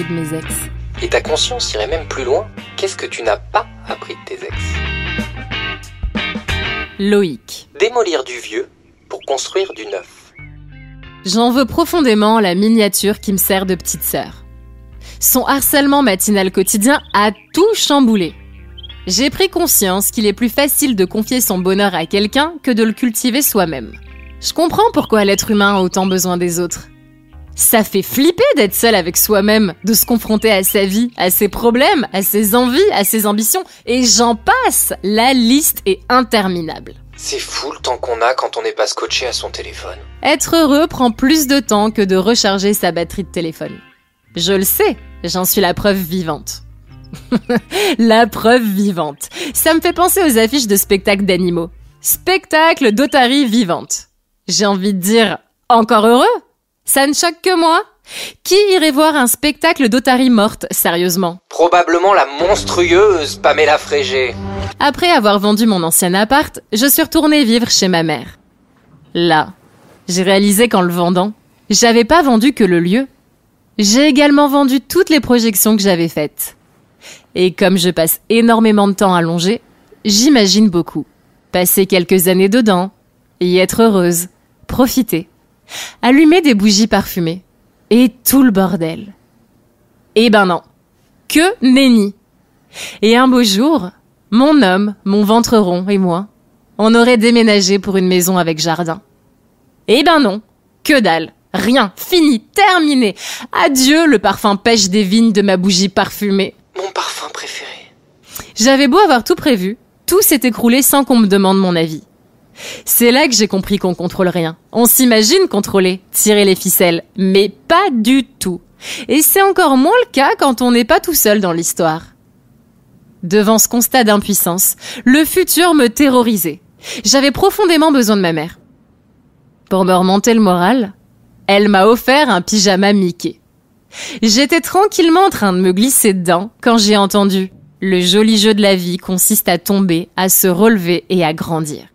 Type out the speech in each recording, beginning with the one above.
appris de mes ex. Et ta conscience irait même plus loin. Qu'est-ce que tu n'as pas appris de tes ex? Loïc. Démolir du vieux pour construire du neuf. J'en veux profondément la miniature qui me sert de petite sœur. Son harcèlement matinal quotidien a tout chamboulé. J'ai pris conscience qu'il est plus facile de confier son bonheur à quelqu'un que de le cultiver soi-même. Je comprends pourquoi l'être humain a autant besoin des autres. Ça fait flipper d'être seul avec soi-même, de se confronter à sa vie, à ses problèmes, à ses envies, à ses ambitions, et j'en passe. La liste est interminable. C'est fou le temps qu'on a quand on n'est pas scotché à son téléphone. Être heureux prend plus de temps que de recharger sa batterie de téléphone. Je le sais, j'en suis la preuve vivante. la preuve vivante. Ça me fait penser aux affiches de spectacles d'animaux. Spectacle d'otarie vivante. J'ai envie de dire, encore heureux Ça ne choque que moi Qui irait voir un spectacle d'otarie morte, sérieusement? Probablement la monstrueuse Pamela Frégé. Après avoir vendu mon ancien appart, je suis retournée vivre chez ma mère. Là, j'ai réalisé qu'en le vendant, j'avais pas vendu que le lieu. J'ai également vendu toutes les projections que j'avais faites. Et comme je passe énormément de temps à longer, j'imagine beaucoup. Passer quelques années dedans, y être heureuse, profiter, allumer des bougies parfumées, et tout le bordel. Eh ben non, que nenni. Et un beau jour, mon homme, mon ventre rond et moi, on aurait déménagé pour une maison avec jardin. Eh ben non, que dalle, rien, fini, terminé. Adieu le parfum pêche des vignes de ma bougie parfumée. Mon parfum préféré. J'avais beau avoir tout prévu, tout s'est écroulé sans qu'on me demande mon avis. C'est là que j'ai compris qu'on contrôle rien. On s'imagine contrôler, tirer les ficelles, mais pas du tout. Et c'est encore moins le cas quand on n'est pas tout seul dans l'histoire. Devant ce constat d'impuissance, le futur me terrorisait. J'avais profondément besoin de ma mère. Pour me remonter le moral, elle m'a offert un pyjama Mickey. J'étais tranquillement en train de me glisser dedans quand j'ai entendu le joli jeu de la vie consiste à tomber, à se relever et à grandir.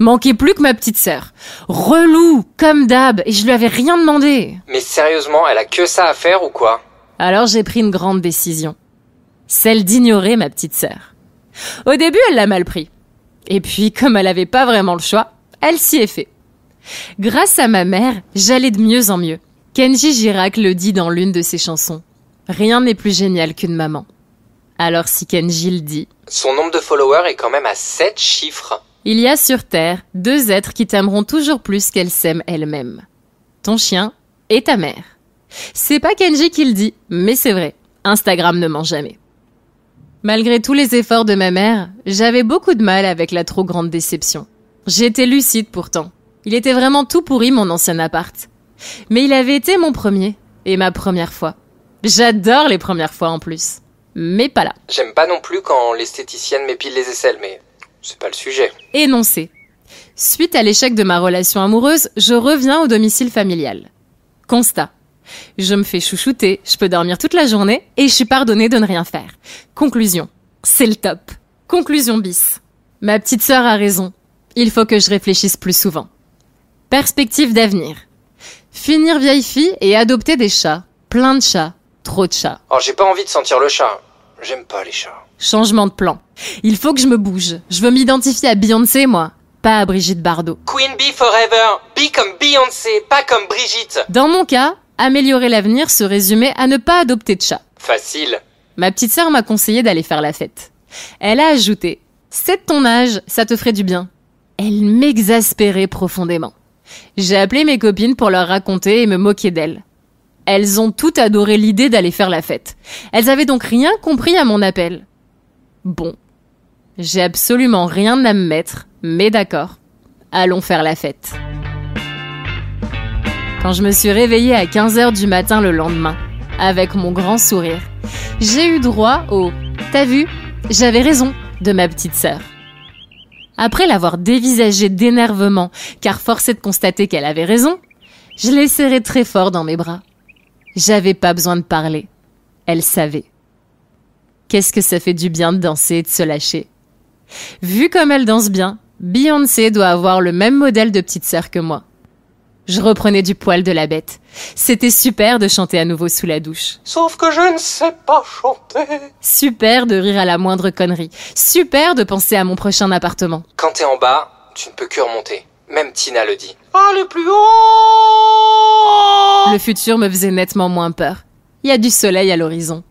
Manquait plus que ma petite sœur. Relou, comme d'hab, et je lui avais rien demandé. Mais sérieusement, elle a que ça à faire ou quoi? Alors j'ai pris une grande décision. Celle d'ignorer ma petite sœur. Au début, elle l'a mal pris. Et puis, comme elle avait pas vraiment le choix, elle s'y est fait. Grâce à ma mère, j'allais de mieux en mieux. Kenji Girac le dit dans l'une de ses chansons. Rien n'est plus génial qu'une maman. Alors si Kenji le dit, Son nombre de followers est quand même à 7 chiffres. Il y a sur Terre deux êtres qui t'aimeront toujours plus qu'elle s'aime elle-même. Ton chien et ta mère. C'est pas Kenji qui le dit, mais c'est vrai. Instagram ne ment jamais. Malgré tous les efforts de ma mère, j'avais beaucoup de mal avec la trop grande déception. J'étais lucide pourtant. Il était vraiment tout pourri mon ancien appart. Mais il avait été mon premier et ma première fois. J'adore les premières fois en plus. Mais pas là. J'aime pas non plus quand l'esthéticienne m'épile les aisselles, mais c'est pas le sujet. Énoncé. Suite à l'échec de ma relation amoureuse, je reviens au domicile familial. Constat. Je me fais chouchouter, je peux dormir toute la journée et je suis pardonnée de ne rien faire. Conclusion. C'est le top. Conclusion bis. Ma petite sœur a raison. Il faut que je réfléchisse plus souvent. Perspective d'avenir. Finir vieille fille et adopter des chats. Plein de chats. Trop de chats. Oh, j'ai pas envie de sentir le chat. J'aime pas les chats. Changement de plan. Il faut que je me bouge. Je veux m'identifier à Beyoncé, moi. Pas à Brigitte Bardot. Queen Bee Forever. Be comme Beyoncé, pas comme Brigitte. Dans mon cas, améliorer l'avenir se résumait à ne pas adopter de chat. Facile. Ma petite sœur m'a conseillé d'aller faire la fête. Elle a ajouté C'est de ton âge, ça te ferait du bien. Elle m'exaspérait profondément. J'ai appelé mes copines pour leur raconter et me moquer d'elles. Elles ont toutes adoré l'idée d'aller faire la fête. Elles avaient donc rien compris à mon appel. Bon. J'ai absolument rien à me mettre, mais d'accord. Allons faire la fête. Quand je me suis réveillée à 15h du matin le lendemain, avec mon grand sourire, j'ai eu droit au T'as vu? J'avais raison de ma petite sœur. Après l'avoir dévisagée d'énervement, car force est de constater qu'elle avait raison, je l'ai serrée très fort dans mes bras. J'avais pas besoin de parler. Elle savait. Qu'est-ce que ça fait du bien de danser et de se lâcher? Vu comme elle danse bien, Beyoncé doit avoir le même modèle de petite sœur que moi. Je reprenais du poil de la bête. C'était super de chanter à nouveau sous la douche. Sauf que je ne sais pas chanter. Super de rire à la moindre connerie. Super de penser à mon prochain appartement. Quand t'es en bas, tu ne peux que remonter. Même Tina le dit. Allez plus haut Le futur me faisait nettement moins peur. Il y a du soleil à l'horizon.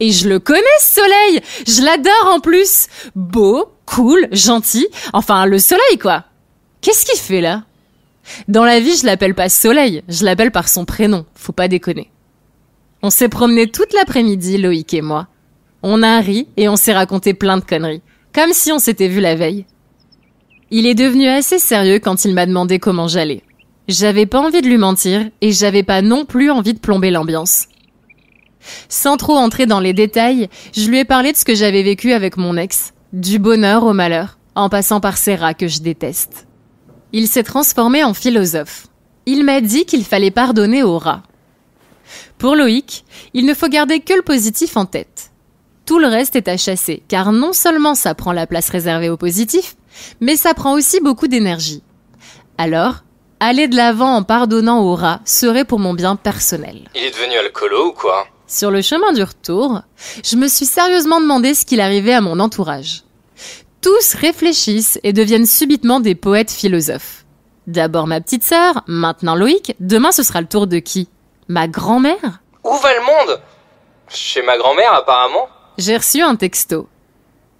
Et je le connais, ce soleil Je l'adore en plus Beau, cool, gentil, enfin le soleil quoi Qu'est-ce qu'il fait là? Dans la vie, je l'appelle pas soleil, je l'appelle par son prénom, faut pas déconner. On s'est promené toute l'après-midi, Loïc et moi. On a ri et on s'est raconté plein de conneries, comme si on s'était vu la veille. Il est devenu assez sérieux quand il m'a demandé comment j'allais. J'avais pas envie de lui mentir et j'avais pas non plus envie de plomber l'ambiance. Sans trop entrer dans les détails, je lui ai parlé de ce que j'avais vécu avec mon ex, du bonheur au malheur, en passant par ces rats que je déteste. Il s'est transformé en philosophe. Il m'a dit qu'il fallait pardonner aux rats. Pour Loïc, il ne faut garder que le positif en tête. Tout le reste est à chasser, car non seulement ça prend la place réservée au positif, mais ça prend aussi beaucoup d'énergie. Alors, aller de l'avant en pardonnant aux rats serait pour mon bien personnel. Il est devenu alcoolo ou quoi? Sur le chemin du retour, je me suis sérieusement demandé ce qu'il arrivait à mon entourage. Tous réfléchissent et deviennent subitement des poètes philosophes. D'abord ma petite sœur, maintenant Loïc, demain ce sera le tour de qui? Ma grand-mère? Où va le monde? Chez ma grand-mère apparemment J'ai reçu un texto.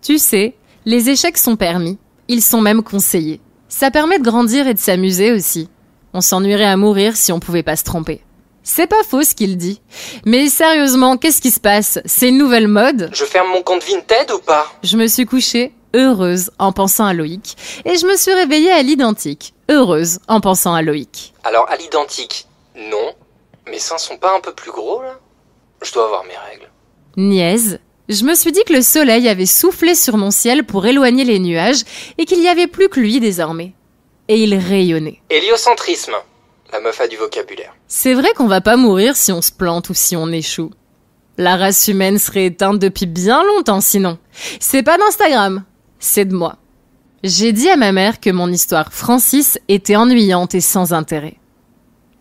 Tu sais, les échecs sont permis, ils sont même conseillés. Ça permet de grandir et de s'amuser aussi. On s'ennuierait à mourir si on pouvait pas se tromper. C'est pas faux ce qu'il dit. Mais sérieusement, qu'est-ce qui se passe? C'est une nouvelle mode? Je ferme mon compte Vinted ou pas? Je me suis couchée heureuse en pensant à Loïc et je me suis réveillée à l'identique, heureuse en pensant à Loïc. Alors à l'identique, non. Mes seins sont pas un peu plus gros là? Je dois avoir mes règles. Niaise. Je me suis dit que le soleil avait soufflé sur mon ciel pour éloigner les nuages et qu'il n'y avait plus que lui désormais. Et il rayonnait. Héliocentrisme. La meuf a du vocabulaire. C'est vrai qu'on va pas mourir si on se plante ou si on échoue. La race humaine serait éteinte depuis bien longtemps sinon. C'est pas d'Instagram, c'est de moi. J'ai dit à ma mère que mon histoire Francis était ennuyante et sans intérêt.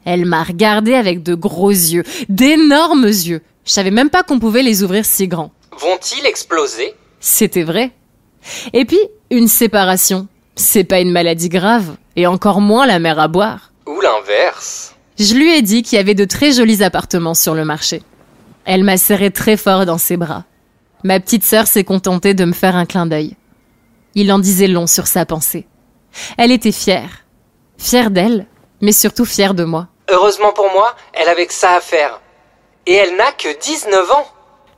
Elle m'a regardé avec de gros yeux, d'énormes yeux. Je savais même pas qu'on pouvait les ouvrir si grands. Vont-ils exploser? C'était vrai. Et puis, une séparation. C'est pas une maladie grave, et encore moins la mer à boire. L'inverse. Je lui ai dit qu'il y avait de très jolis appartements sur le marché. Elle m'a serré très fort dans ses bras. Ma petite sœur s'est contentée de me faire un clin d'œil. Il en disait long sur sa pensée. Elle était fière. Fière d'elle, mais surtout fière de moi. Heureusement pour moi, elle avait que ça à faire. Et elle n'a que 19 ans.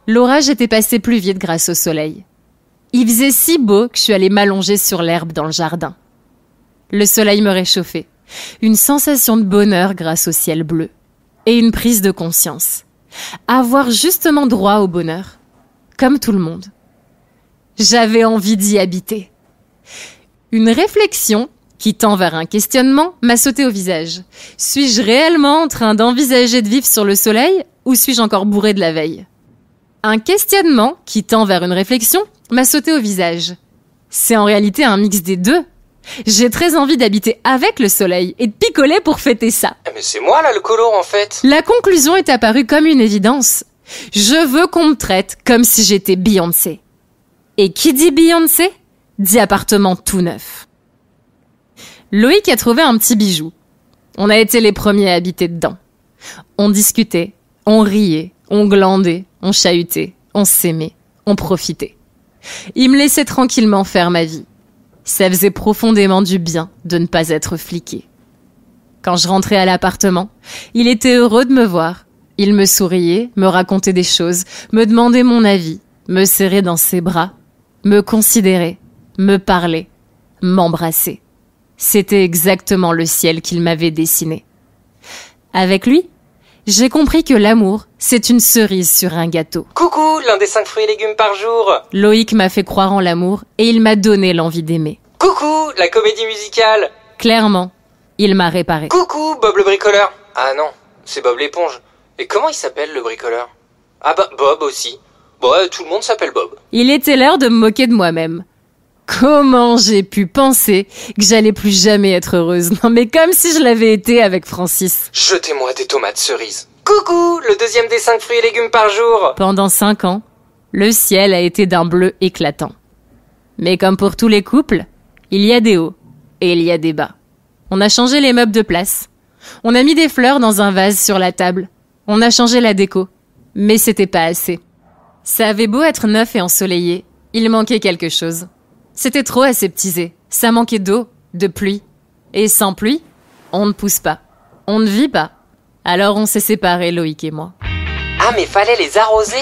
L'orage était passé plus vite grâce au soleil. Il faisait si beau que je suis allée m'allonger sur l'herbe dans le jardin. Le soleil me réchauffait une sensation de bonheur grâce au ciel bleu, et une prise de conscience. Avoir justement droit au bonheur, comme tout le monde. J'avais envie d'y habiter. Une réflexion qui tend vers un questionnement m'a sauté au visage. Suis-je réellement en train d'envisager de vivre sur le soleil ou suis-je encore bourré de la veille? Un questionnement qui tend vers une réflexion m'a sauté au visage. C'est en réalité un mix des deux j'ai très envie d'habiter avec le soleil et de picoler pour fêter ça. Eh, mais c'est moi là le color en fait. La conclusion est apparue comme une évidence. Je veux qu'on me traite comme si j'étais Beyoncé. Et qui dit Beyoncé dit appartement tout neuf. Loïc a trouvé un petit bijou. On a été les premiers à habiter dedans. On discutait, on riait, on glandait, on chahutait, on s'aimait, on profitait. Il me laissait tranquillement faire ma vie. Ça faisait profondément du bien de ne pas être fliqué. Quand je rentrais à l'appartement, il était heureux de me voir. Il me souriait, me racontait des choses, me demandait mon avis, me serrait dans ses bras, me considérait, me parlait, m'embrassait. C'était exactement le ciel qu'il m'avait dessiné. Avec lui, j'ai compris que l'amour, c'est une cerise sur un gâteau. Coucou, l'un des cinq fruits et légumes par jour. Loïc m'a fait croire en l'amour et il m'a donné l'envie d'aimer. Coucou, la comédie musicale. Clairement, il m'a réparé. Coucou, Bob le bricoleur. Ah non, c'est Bob l'éponge. Et comment il s'appelle le bricoleur? Ah bah Bob aussi. Bon, tout le monde s'appelle Bob. Il était l'heure de me moquer de moi-même. Comment j'ai pu penser que j'allais plus jamais être heureuse Non mais comme si je l'avais été avec Francis. Jetez-moi des tomates cerises. Coucou, le deuxième des cinq fruits et légumes par jour. Pendant cinq ans, le ciel a été d'un bleu éclatant. Mais comme pour tous les couples, il y a des hauts et il y a des bas. On a changé les meubles de place. On a mis des fleurs dans un vase sur la table. On a changé la déco. Mais c'était pas assez. Ça avait beau être neuf et ensoleillé, il manquait quelque chose. C'était trop aseptisé. Ça manquait d'eau, de pluie. Et sans pluie, on ne pousse pas. On ne vit pas. Alors on s'est séparés, Loïc et moi. Ah, mais fallait les arroser